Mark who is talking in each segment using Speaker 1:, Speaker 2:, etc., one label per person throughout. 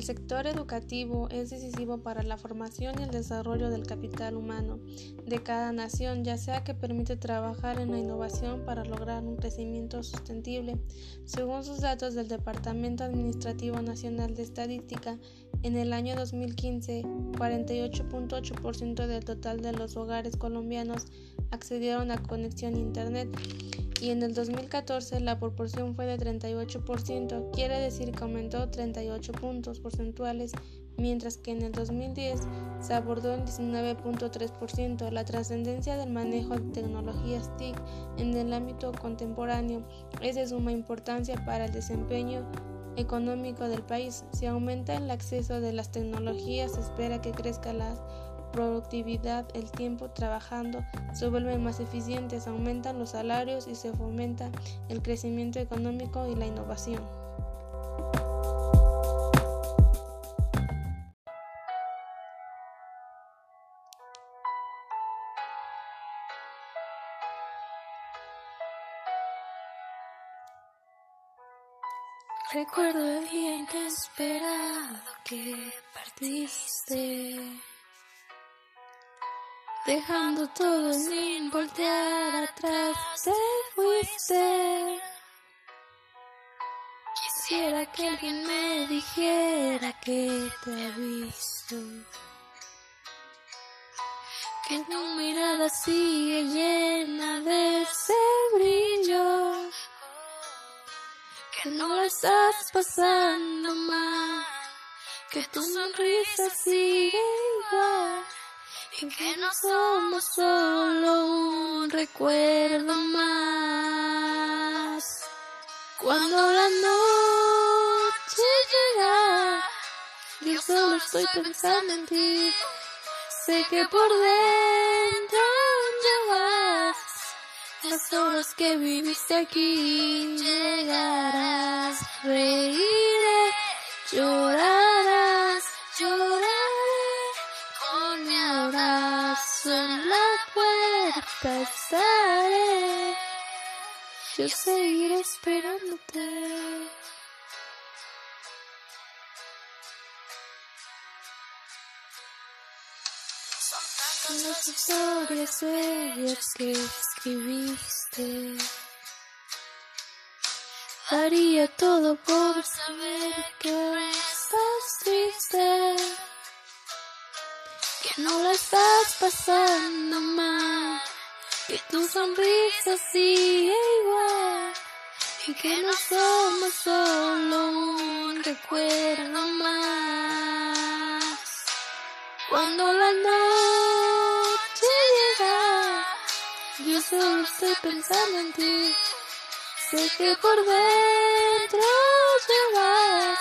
Speaker 1: El sector educativo es decisivo para la formación y el desarrollo del capital humano de cada nación, ya sea que permite trabajar en la innovación para lograr un crecimiento sostenible. Según sus datos del Departamento Administrativo Nacional de Estadística, en el año 2015, 48.8% del total de los hogares colombianos accedieron a conexión a Internet y en el 2014 la proporción fue de 38%, quiere decir que aumentó 38 puntos porcentuales, mientras que en el 2010 se abordó en 19.3%. La trascendencia del manejo de tecnologías TIC en el ámbito contemporáneo es de suma importancia para el desempeño económico del país. Si aumenta el acceso de las tecnologías, se espera que crezca la productividad, el tiempo trabajando se vuelven más eficientes, aumentan los salarios y se fomenta el crecimiento económico y la innovación.
Speaker 2: Recuerdo el día esperaba que partiste dejando todo sin voltear atrás, te fuiste. Quisiera que alguien me dijera que te ha visto. Que tu mirada sigue llena de ese brillo. Que no lo estás pasando mal. Que tu sonrisa sigue igual y que no somos solo un recuerdo más. Cuando la noche llega, yo solo estoy pensando en ti. Sé que por dentro llevas las horas que viviste aquí. Llegarás, reiré, estaré. Yo seguiré esperándote. Son las historias bellas que escribiste. Daría todo por saber que estás triste que no la estás pasando mal, que tu sonrisa sigue igual y que no somos solo un recuerdo más. Cuando la noche llega, yo solo estoy pensando en ti, sé que por dentro llevas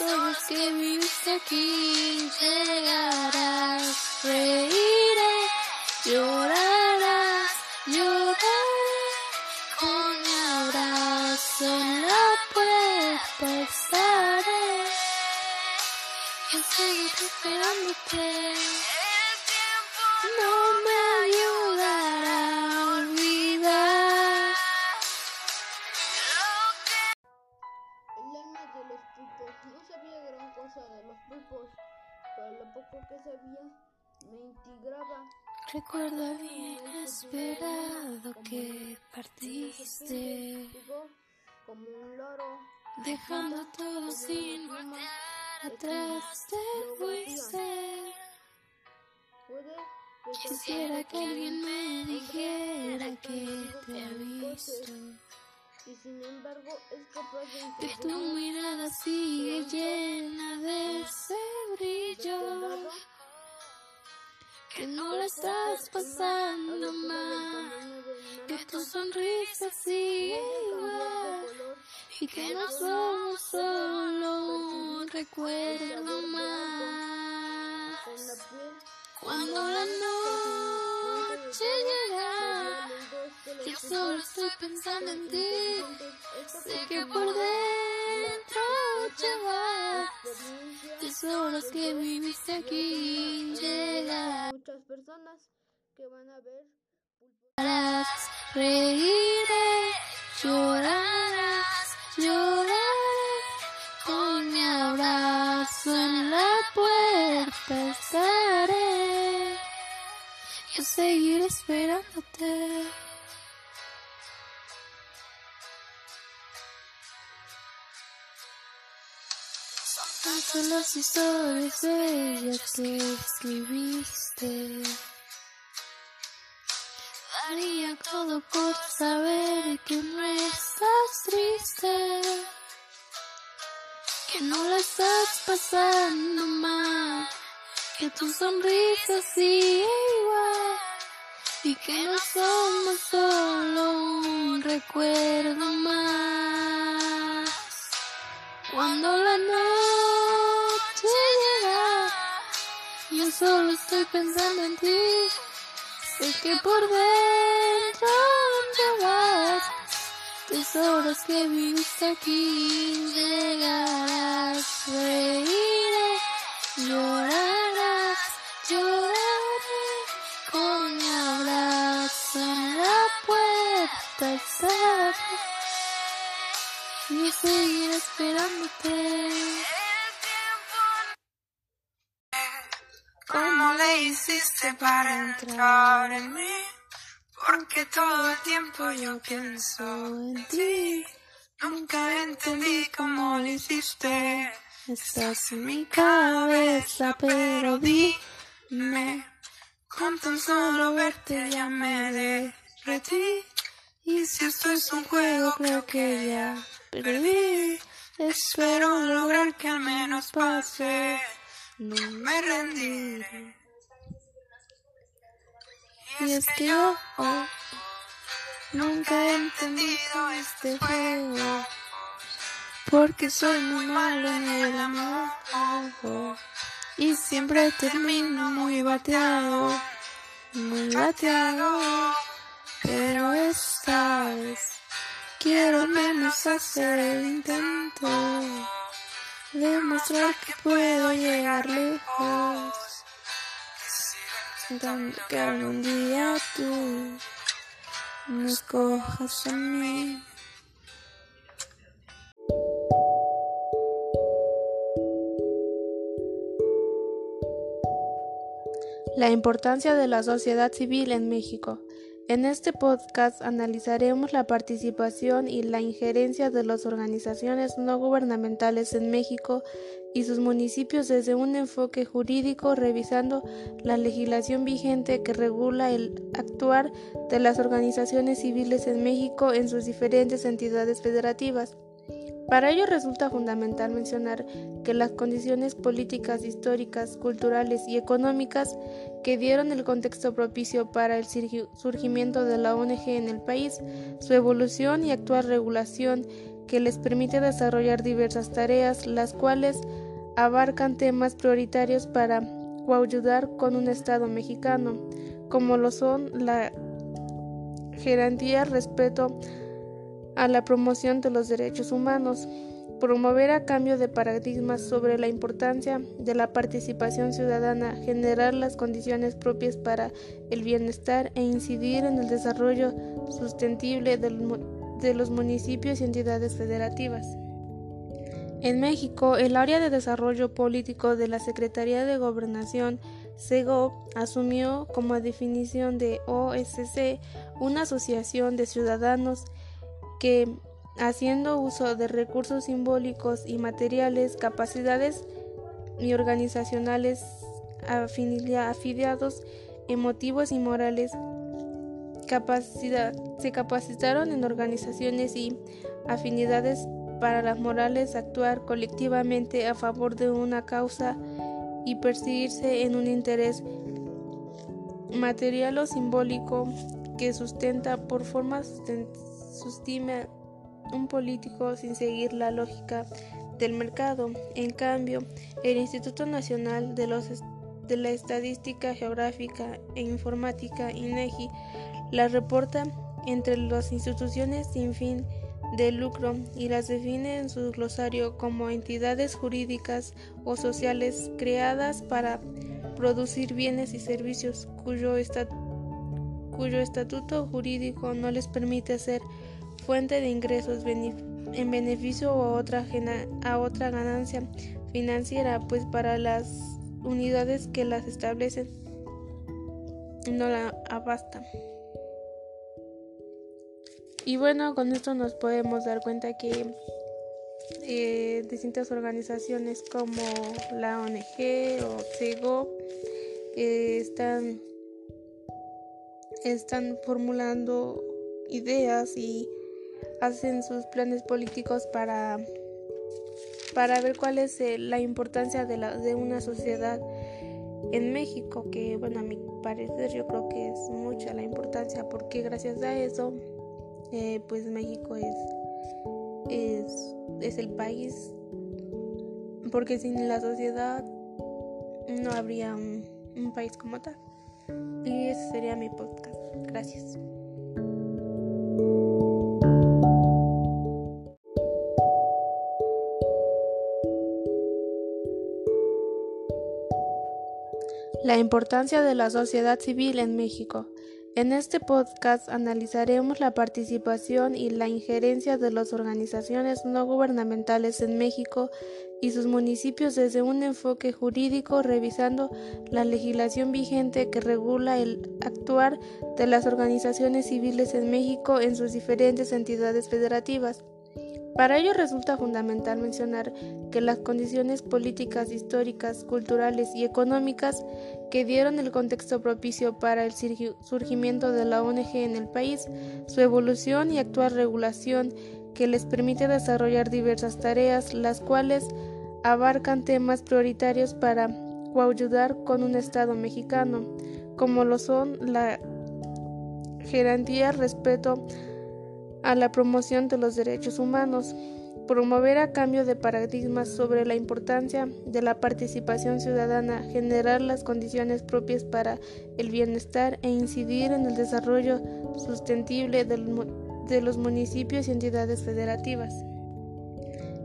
Speaker 2: ojos que viste aquí llegarás, reiré, llorarás, esperándote, no me ayudará a olvidar.
Speaker 3: No sabía gran cosa de los pulpos, pero lo poco que sabía me integraba.
Speaker 2: Recuerdo el día inesperado que partiste,
Speaker 3: como un loro,
Speaker 2: dejando todo sin voltear atrás te fuiste. Quisiera que alguien me dijera que te ha visto.
Speaker 3: y sin embargo es capaz de
Speaker 2: Que tu mirada sigue llena de ese brillo. Que no la estás pasando mal. Que tu sonrisa sigue igual. Y que no somos solo recuerdo más. Cuando la noche llega, yo solo estoy pensando en ti. Sé que por dentro llevas tesoros que viviste aquí. Llegarás,
Speaker 3: muchas personas que van a ver
Speaker 2: reiré, lloraré despertaré. Yo seguiré esperándote. Son tantas las historias bellas que escribiste. Daría todo por saber que no estás triste, que no la estás pasando mal que tu sonrisa sigue igual y que no somos solo un recuerdo más. Cuando la noche llega, yo solo estoy pensando en ti. Sé que por dentro te vas, tesoros que viviste aquí, llegarás, reiré, y seguiré esperándote.
Speaker 4: ¿Cómo le hiciste para entrar en mí? Porque todo el tiempo yo pienso en ti. Nunca entendí cómo lo hiciste.
Speaker 2: Estás en mi cabeza, pero dime,
Speaker 4: Con tan solo verte ya me derretí. Y si esto es un juego, creo que ya perdí. Espero lograr que al menos pase. No me rendiré.
Speaker 2: Y es que yo oh, nunca he entendido este juego, porque soy muy malo en el amor. oh, Y siempre termino muy bateado, muy bateado. Pero esta vez quiero al menos hacer el intento, demostrar que puedo llegar lejos. Intentando que algún día tú me escojas a mí.
Speaker 1: La importancia de la sociedad civil en México. En este podcast analizaremos la participación y la injerencia de las organizaciones no gubernamentales en México y sus municipios desde un enfoque jurídico, revisando la legislación vigente que regula el actuar de las organizaciones civiles en México en sus diferentes entidades federativas. Para ello resulta fundamental mencionar que las condiciones políticas, históricas, culturales y económicas que dieron el contexto propicio para el surgimiento de la ONG en el país, su evolución y actual regulación que les permite desarrollar diversas tareas, las cuales abarcan temas prioritarios para coayudar con un Estado mexicano, como lo son la garantía, respeto a la promoción de los derechos humanos, promover a cambio de paradigmas sobre la importancia de la participación ciudadana, generar las condiciones propias para el bienestar e incidir en el desarrollo sustentable de los municipios y entidades federativas. En México, el área de desarrollo político de la Secretaría de Gobernación, SEGOV, asumió como definición de OSC una asociación de ciudadanos que, haciendo uso de recursos simbólicos y materiales, capacidades y organizacionales afiliados, emotivos y morales, se capacitaron en organizaciones y afinidades para las morales actuar colectivamente a favor de una causa y perseguirse en un interés material o simbólico que sustenta por formas sostiene un político sin seguir la lógica del mercado. En cambio, el Instituto Nacional de, la Estadística Geográfica e Informática, INEGI, la reporta entre las instituciones sin fin de lucro y las define en su glosario como entidades jurídicas o sociales creadas para producir bienes y servicios cuyo, cuyo estatuto jurídico no les permite ser fuente de ingresos en beneficio o a otra, a otra ganancia financiera, pues para las unidades que las establecen no la abasta. Y bueno, con esto nos podemos dar cuenta que eh, distintas organizaciones como la ONG o CEGO eh, están, están formulando ideas y hacen sus planes políticos para, para ver cuál es eh, la importancia de, la, de una sociedad en México, que bueno, a mi parecer yo creo que es mucha la importancia, porque gracias a eso, eh, pues México es, es, es el país, porque sin la sociedad no habría un, un país como tal. Y ese sería mi podcast. Gracias. La importancia de la sociedad civil en México. En este podcast analizaremos la participación y la injerencia de las organizaciones no gubernamentales en México y sus municipios desde un enfoque jurídico, revisando la legislación vigente que regula el actuar de las organizaciones civiles en México en sus diferentes entidades federativas. Para ello resulta fundamental mencionar que las condiciones políticas, históricas, culturales y económicas que dieron el contexto propicio para el surgimiento de la ONG en el país, su evolución y actual regulación que les permite desarrollar diversas tareas, las cuales abarcan temas prioritarios para coayudar con un Estado mexicano, como lo son la jerarquía, respeto, a la promoción de los derechos humanos, promover a cambio de paradigmas sobre la importancia de la participación ciudadana, generar las condiciones propias para el bienestar e incidir en el desarrollo sostenible de los municipios y entidades federativas.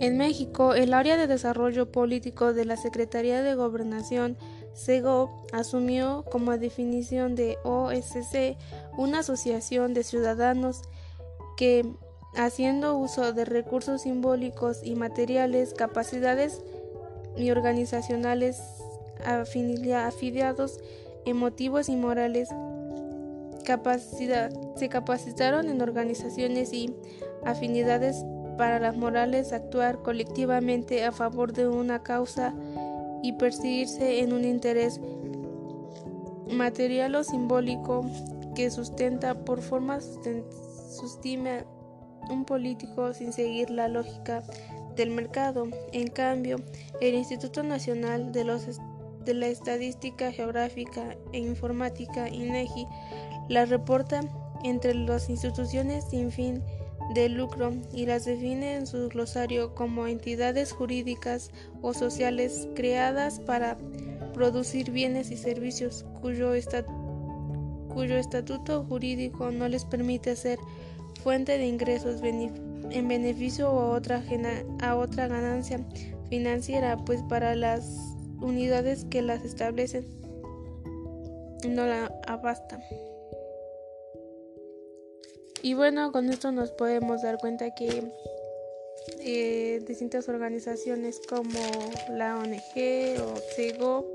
Speaker 1: En México, el área de desarrollo político de la Secretaría de Gobernación SEGO asumió como definición de OSC una asociación de ciudadanos que, haciendo uso de recursos simbólicos y materiales, capacidades y organizacionales afiliados, emotivos y morales, capacidad, se capacitaron en organizaciones y afinidades para las morales actuar colectivamente a favor de una causa y perseguirse en un interés material o simbólico que sustenta por formas sostiene un político sin seguir la lógica del mercado. En cambio, el Instituto Nacional de, la Estadística Geográfica e Informática, INEGI, la reporta entre las instituciones sin fin de lucro y las define en su glosario como entidades jurídicas o sociales creadas para producir bienes y servicios cuyo cuyo estatuto jurídico no les permite ser fuente de ingresos en beneficio a otra, a otra ganancia financiera, pues para las unidades que las establecen no la abasta. Y bueno, con esto nos podemos dar cuenta que eh, distintas organizaciones como la ONG o CEGO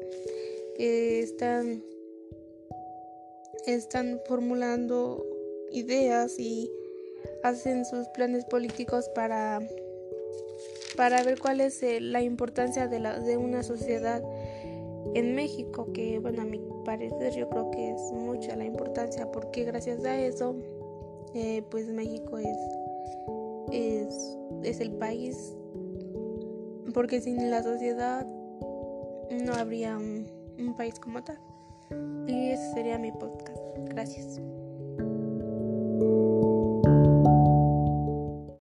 Speaker 1: eh, están están formulando ideas y hacen sus planes políticos para, para ver cuál es eh, la importancia de, la, de una sociedad en México, que bueno, a mi parecer yo creo que es mucha la importancia, porque gracias a eso, eh, pues México es, es, es el país, porque sin la sociedad no habría un, un país como tal. Y ese sería mi podcast. Gracias.